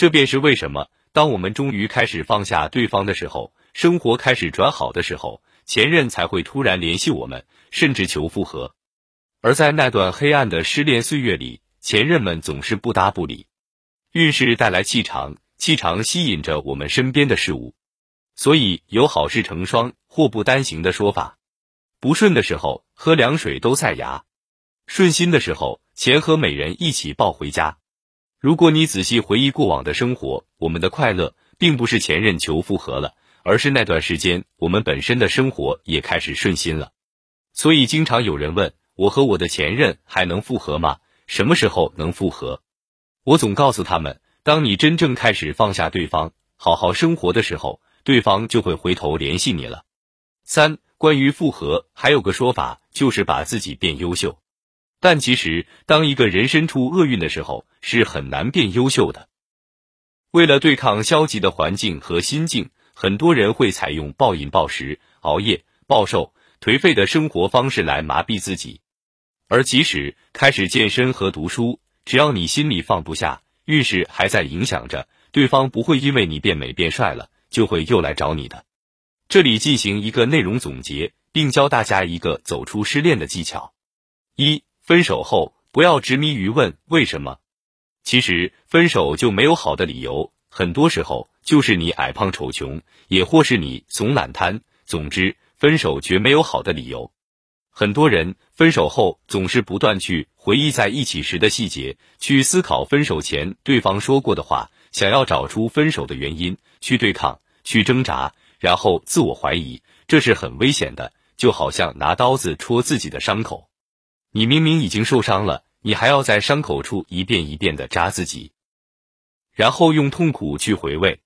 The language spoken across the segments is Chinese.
这便是为什么，当我们终于开始放下对方的时候，生活开始转好的时候，前任才会突然联系我们，甚至求复合。而在那段黑暗的失恋岁月里，前任们总是不搭不理。运势带来气场，气场吸引着我们身边的事物，所以有好事成双、祸不单行的说法。不顺的时候，喝凉水都塞牙；顺心的时候，钱和美人一起抱回家。如果你仔细回忆过往的生活，我们的快乐并不是前任求复合了，而是那段时间我们本身的生活也开始顺心了。所以，经常有人问我和我的前任还能复合吗？什么时候能复合？我总告诉他们，当你真正开始放下对方，好好生活的时候，对方就会回头联系你了。三，关于复合，还有个说法就是把自己变优秀。但其实，当一个人身处厄运的时候，是很难变优秀的。为了对抗消极的环境和心境，很多人会采用暴饮暴食、熬夜、暴瘦、颓废的生活方式来麻痹自己。而即使开始健身和读书，只要你心里放不下，运势还在影响着，对方不会因为你变美变帅了，就会又来找你的。这里进行一个内容总结，并教大家一个走出失恋的技巧：一。分手后不要执迷于问为什么，其实分手就没有好的理由，很多时候就是你矮胖丑穷，也或是你怂懒贪。总之，分手绝没有好的理由。很多人分手后总是不断去回忆在一起时的细节，去思考分手前对方说过的话，想要找出分手的原因，去对抗，去挣扎，然后自我怀疑，这是很危险的，就好像拿刀子戳自己的伤口。你明明已经受伤了，你还要在伤口处一遍一遍的扎自己，然后用痛苦去回味。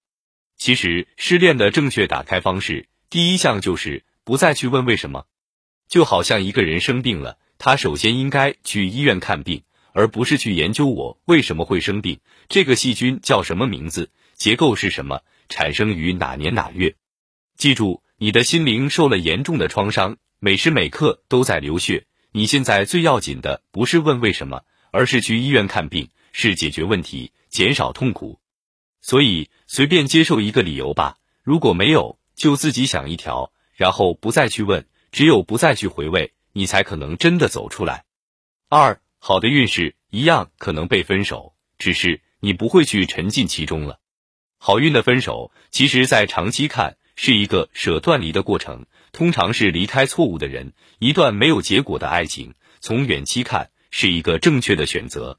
其实失恋的正确打开方式，第一项就是不再去问为什么。就好像一个人生病了，他首先应该去医院看病，而不是去研究我为什么会生病，这个细菌叫什么名字，结构是什么，产生于哪年哪月。记住，你的心灵受了严重的创伤，每时每刻都在流血。你现在最要紧的不是问为什么，而是去医院看病，是解决问题，减少痛苦。所以随便接受一个理由吧，如果没有，就自己想一条，然后不再去问，只有不再去回味，你才可能真的走出来。二，好的运势一样可能被分手，只是你不会去沉浸其中了。好运的分手，其实在长期看是一个舍断离的过程。通常是离开错误的人，一段没有结果的爱情，从远期看是一个正确的选择。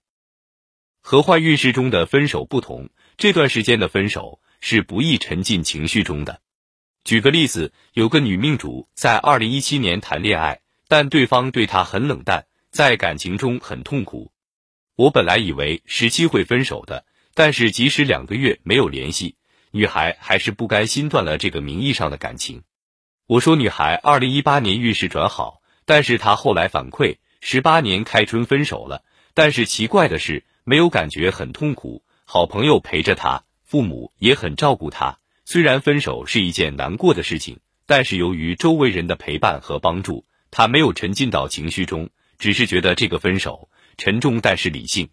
和坏运势中的分手不同，这段时间的分手是不易沉浸情绪中的。举个例子，有个女命主在二零一七年谈恋爱，但对方对她很冷淡，在感情中很痛苦。我本来以为十七会分手的，但是即使两个月没有联系，女孩还是不甘心断了这个名义上的感情。我说女孩二零一八年运势转好，但是她后来反馈十八年开春分手了，但是奇怪的是没有感觉很痛苦，好朋友陪着她，父母也很照顾她。虽然分手是一件难过的事情，但是由于周围人的陪伴和帮助，她没有沉浸到情绪中，只是觉得这个分手沉重但是理性。